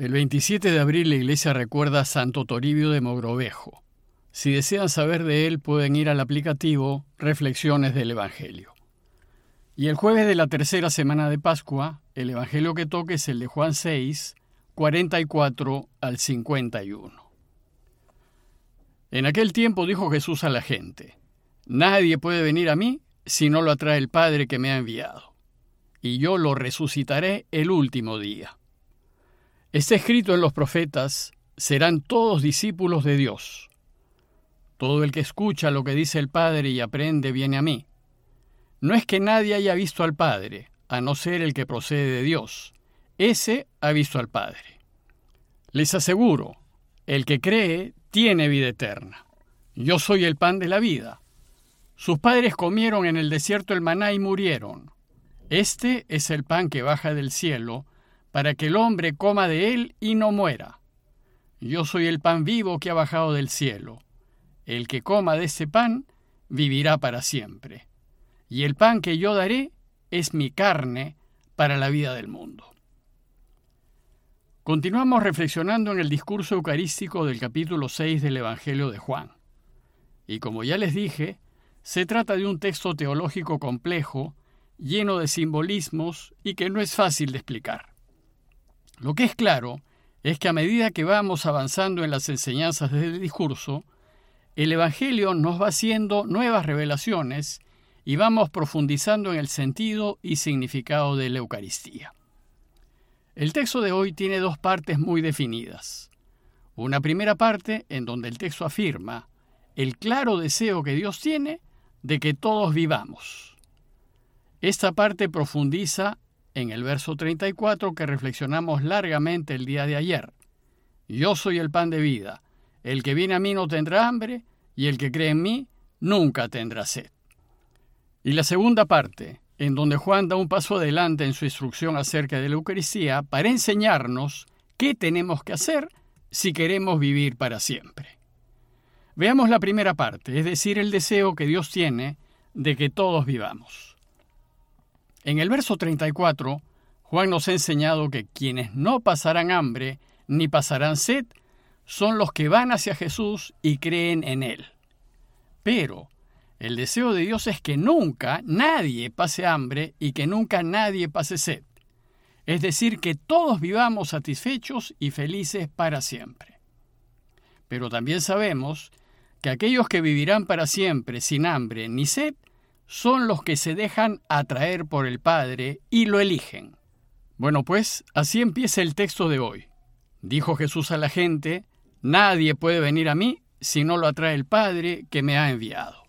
El 27 de abril la iglesia recuerda a Santo Toribio de Mogrovejo. Si desean saber de él pueden ir al aplicativo Reflexiones del Evangelio. Y el jueves de la tercera semana de Pascua, el Evangelio que toque es el de Juan 6, 44 al 51. En aquel tiempo dijo Jesús a la gente, Nadie puede venir a mí si no lo atrae el Padre que me ha enviado, y yo lo resucitaré el último día. Está escrito en los profetas, serán todos discípulos de Dios. Todo el que escucha lo que dice el Padre y aprende viene a mí. No es que nadie haya visto al Padre, a no ser el que procede de Dios. Ese ha visto al Padre. Les aseguro, el que cree tiene vida eterna. Yo soy el pan de la vida. Sus padres comieron en el desierto el maná y murieron. Este es el pan que baja del cielo para que el hombre coma de él y no muera. Yo soy el pan vivo que ha bajado del cielo. El que coma de ese pan vivirá para siempre. Y el pan que yo daré es mi carne para la vida del mundo. Continuamos reflexionando en el discurso eucarístico del capítulo 6 del Evangelio de Juan. Y como ya les dije, se trata de un texto teológico complejo, lleno de simbolismos y que no es fácil de explicar. Lo que es claro es que a medida que vamos avanzando en las enseñanzas del discurso, el Evangelio nos va haciendo nuevas revelaciones y vamos profundizando en el sentido y significado de la Eucaristía. El texto de hoy tiene dos partes muy definidas. Una primera parte en donde el texto afirma el claro deseo que Dios tiene de que todos vivamos. Esta parte profundiza en el verso 34 que reflexionamos largamente el día de ayer. Yo soy el pan de vida. El que viene a mí no tendrá hambre y el que cree en mí nunca tendrá sed. Y la segunda parte, en donde Juan da un paso adelante en su instrucción acerca de la Eucaristía para enseñarnos qué tenemos que hacer si queremos vivir para siempre. Veamos la primera parte, es decir, el deseo que Dios tiene de que todos vivamos. En el verso 34, Juan nos ha enseñado que quienes no pasarán hambre ni pasarán sed son los que van hacia Jesús y creen en Él. Pero el deseo de Dios es que nunca nadie pase hambre y que nunca nadie pase sed. Es decir, que todos vivamos satisfechos y felices para siempre. Pero también sabemos que aquellos que vivirán para siempre sin hambre ni sed son los que se dejan atraer por el Padre y lo eligen. Bueno, pues así empieza el texto de hoy. Dijo Jesús a la gente, Nadie puede venir a mí si no lo atrae el Padre que me ha enviado.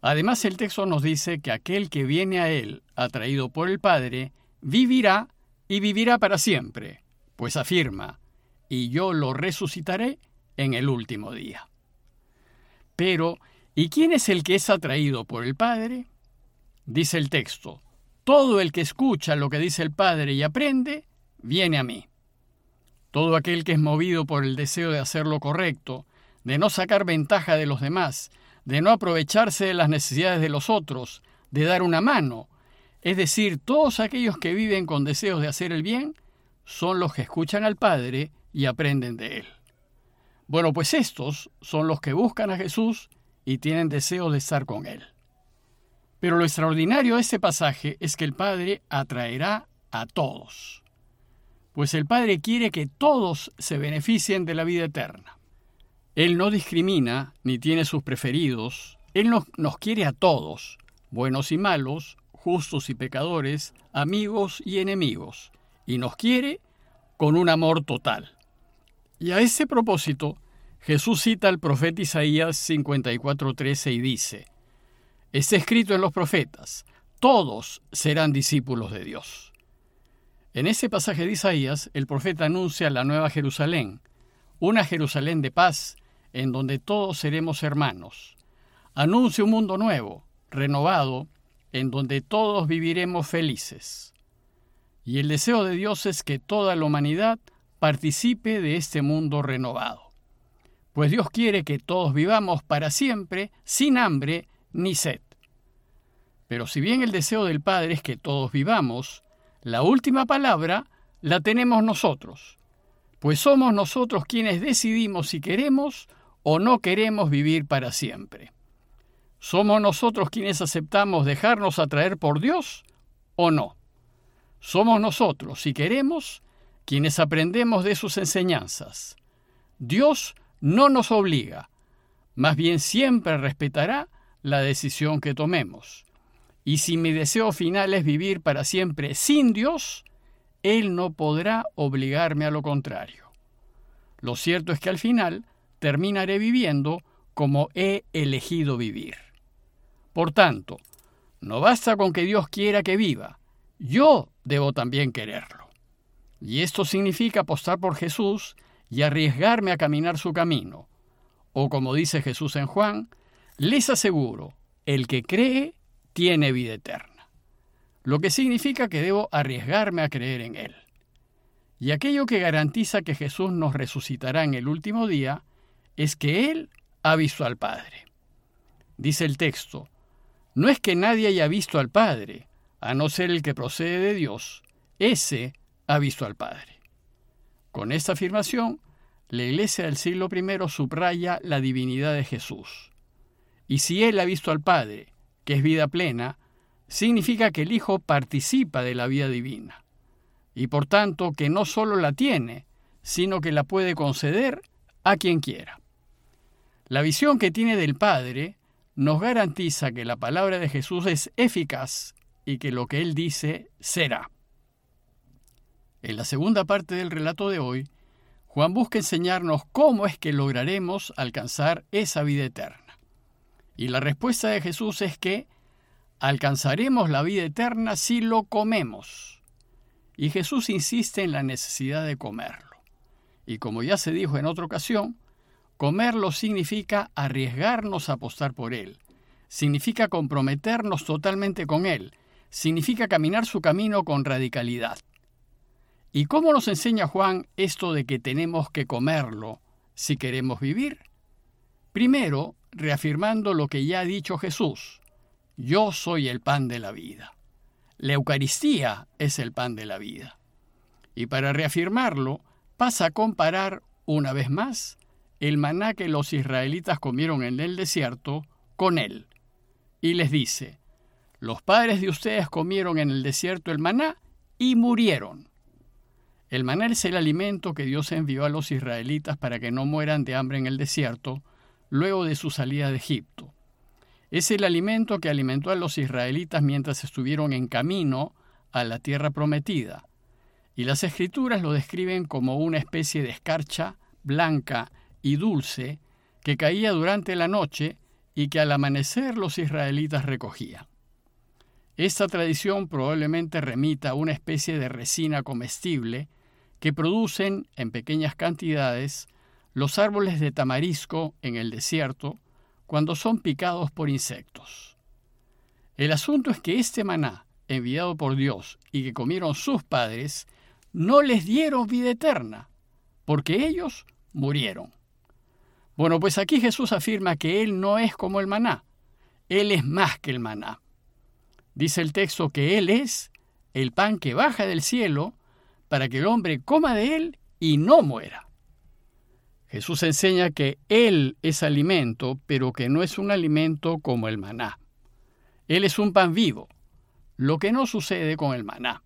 Además el texto nos dice que aquel que viene a Él, atraído por el Padre, vivirá y vivirá para siempre, pues afirma, y yo lo resucitaré en el último día. Pero ¿Y quién es el que es atraído por el Padre? Dice el texto, todo el que escucha lo que dice el Padre y aprende, viene a mí. Todo aquel que es movido por el deseo de hacer lo correcto, de no sacar ventaja de los demás, de no aprovecharse de las necesidades de los otros, de dar una mano, es decir, todos aquellos que viven con deseos de hacer el bien, son los que escuchan al Padre y aprenden de Él. Bueno, pues estos son los que buscan a Jesús y tienen deseo de estar con Él. Pero lo extraordinario de este pasaje es que el Padre atraerá a todos, pues el Padre quiere que todos se beneficien de la vida eterna. Él no discrimina ni tiene sus preferidos, Él nos, nos quiere a todos, buenos y malos, justos y pecadores, amigos y enemigos, y nos quiere con un amor total. Y a ese propósito, Jesús cita al profeta Isaías 54:13 y dice, Está escrito en los profetas, todos serán discípulos de Dios. En ese pasaje de Isaías, el profeta anuncia la nueva Jerusalén, una Jerusalén de paz, en donde todos seremos hermanos. Anuncia un mundo nuevo, renovado, en donde todos viviremos felices. Y el deseo de Dios es que toda la humanidad participe de este mundo renovado pues Dios quiere que todos vivamos para siempre sin hambre ni sed. Pero si bien el deseo del Padre es que todos vivamos, la última palabra la tenemos nosotros, pues somos nosotros quienes decidimos si queremos o no queremos vivir para siempre. ¿Somos nosotros quienes aceptamos dejarnos atraer por Dios o no? Somos nosotros, si queremos, quienes aprendemos de sus enseñanzas. Dios no nos obliga, más bien siempre respetará la decisión que tomemos. Y si mi deseo final es vivir para siempre sin Dios, Él no podrá obligarme a lo contrario. Lo cierto es que al final terminaré viviendo como he elegido vivir. Por tanto, no basta con que Dios quiera que viva, yo debo también quererlo. Y esto significa apostar por Jesús y arriesgarme a caminar su camino. O como dice Jesús en Juan, les aseguro, el que cree tiene vida eterna. Lo que significa que debo arriesgarme a creer en Él. Y aquello que garantiza que Jesús nos resucitará en el último día es que Él ha visto al Padre. Dice el texto, no es que nadie haya visto al Padre, a no ser el que procede de Dios, ese ha visto al Padre. Con esta afirmación, la Iglesia del siglo I subraya la divinidad de Jesús. Y si Él ha visto al Padre, que es vida plena, significa que el Hijo participa de la vida divina, y por tanto que no solo la tiene, sino que la puede conceder a quien quiera. La visión que tiene del Padre nos garantiza que la palabra de Jesús es eficaz y que lo que Él dice será. En la segunda parte del relato de hoy, Juan busca enseñarnos cómo es que lograremos alcanzar esa vida eterna. Y la respuesta de Jesús es que alcanzaremos la vida eterna si lo comemos. Y Jesús insiste en la necesidad de comerlo. Y como ya se dijo en otra ocasión, Comerlo significa arriesgarnos a apostar por Él, significa comprometernos totalmente con Él, significa caminar su camino con radicalidad. ¿Y cómo nos enseña Juan esto de que tenemos que comerlo si queremos vivir? Primero, reafirmando lo que ya ha dicho Jesús, yo soy el pan de la vida. La Eucaristía es el pan de la vida. Y para reafirmarlo, pasa a comparar una vez más el maná que los israelitas comieron en el desierto con él. Y les dice, los padres de ustedes comieron en el desierto el maná y murieron. El maná es el alimento que Dios envió a los israelitas para que no mueran de hambre en el desierto luego de su salida de Egipto. Es el alimento que alimentó a los israelitas mientras estuvieron en camino a la tierra prometida. Y las escrituras lo describen como una especie de escarcha blanca y dulce que caía durante la noche y que al amanecer los israelitas recogían. Esta tradición probablemente remita a una especie de resina comestible que producen en pequeñas cantidades los árboles de tamarisco en el desierto cuando son picados por insectos. El asunto es que este maná, enviado por Dios y que comieron sus padres, no les dieron vida eterna, porque ellos murieron. Bueno, pues aquí Jesús afirma que Él no es como el maná, Él es más que el maná. Dice el texto que Él es el pan que baja del cielo para que el hombre coma de Él y no muera. Jesús enseña que Él es alimento, pero que no es un alimento como el maná. Él es un pan vivo, lo que no sucede con el maná.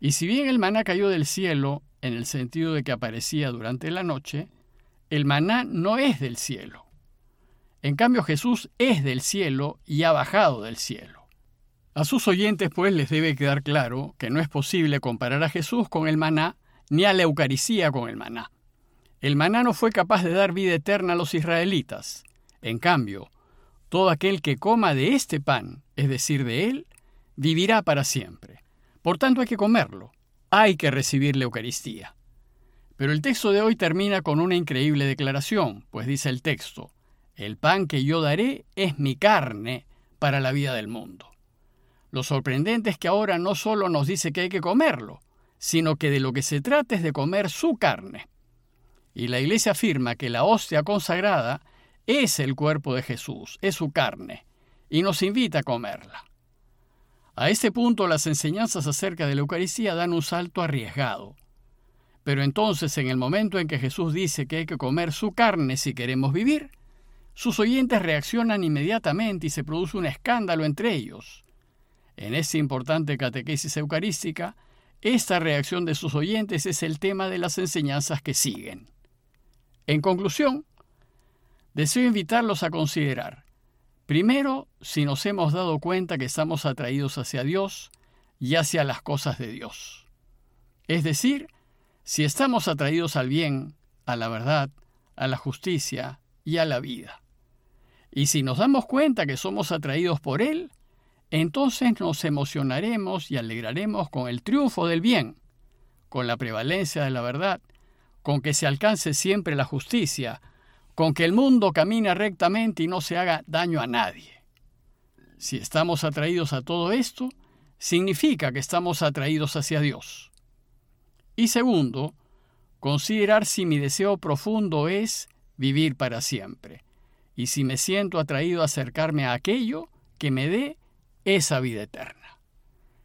Y si bien el maná cayó del cielo en el sentido de que aparecía durante la noche, el maná no es del cielo. En cambio Jesús es del cielo y ha bajado del cielo. A sus oyentes pues les debe quedar claro que no es posible comparar a Jesús con el maná ni a la Eucaristía con el maná. El maná no fue capaz de dar vida eterna a los israelitas. En cambio, todo aquel que coma de este pan, es decir, de él, vivirá para siempre. Por tanto hay que comerlo, hay que recibir la Eucaristía. Pero el texto de hoy termina con una increíble declaración, pues dice el texto, el pan que yo daré es mi carne para la vida del mundo. Lo sorprendente es que ahora no solo nos dice que hay que comerlo, sino que de lo que se trata es de comer su carne. Y la Iglesia afirma que la hostia consagrada es el cuerpo de Jesús, es su carne, y nos invita a comerla. A este punto las enseñanzas acerca de la Eucaristía dan un salto arriesgado, Pero entonces, en el momento en que Jesús dice que hay que comer su carne si queremos vivir, sus oyentes reaccionan inmediatamente y se produce un escándalo entre ellos. En esta importante catequesis eucarística, esta reacción de sus oyentes es el tema de las enseñanzas que siguen. En conclusión, deseo invitarlos a considerar, primero, si nos hemos dado cuenta que estamos atraídos hacia Dios y hacia las cosas de Dios. Es decir, si estamos atraídos al bien, a la verdad, a la justicia y a la vida. Y si nos damos cuenta que somos atraídos por Él, entonces nos emocionaremos y alegraremos con el triunfo del bien, con la prevalencia de la verdad, con que se alcance siempre la justicia, con que el mundo camine rectamente y no se haga daño a nadie. Si estamos atraídos a todo esto, significa que estamos atraídos hacia Dios. Y segundo, considerar si mi deseo profundo es vivir para siempre, y si me siento atraído a acercarme a aquello que me dé esa vida eterna.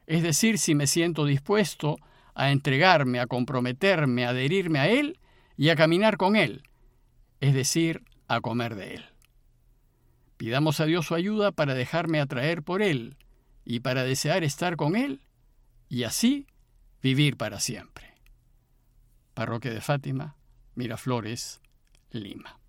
Es decir, si me siento dispuesto a entregarme, a comprometerme, a adherirme a Él y a caminar con Él, es decir, a comer de Él. Pidamos a Dios su ayuda para dejarme atraer por Él y para desear estar con Él y así vivir para siempre. Parroquia de Fátima, Miraflores, Lima.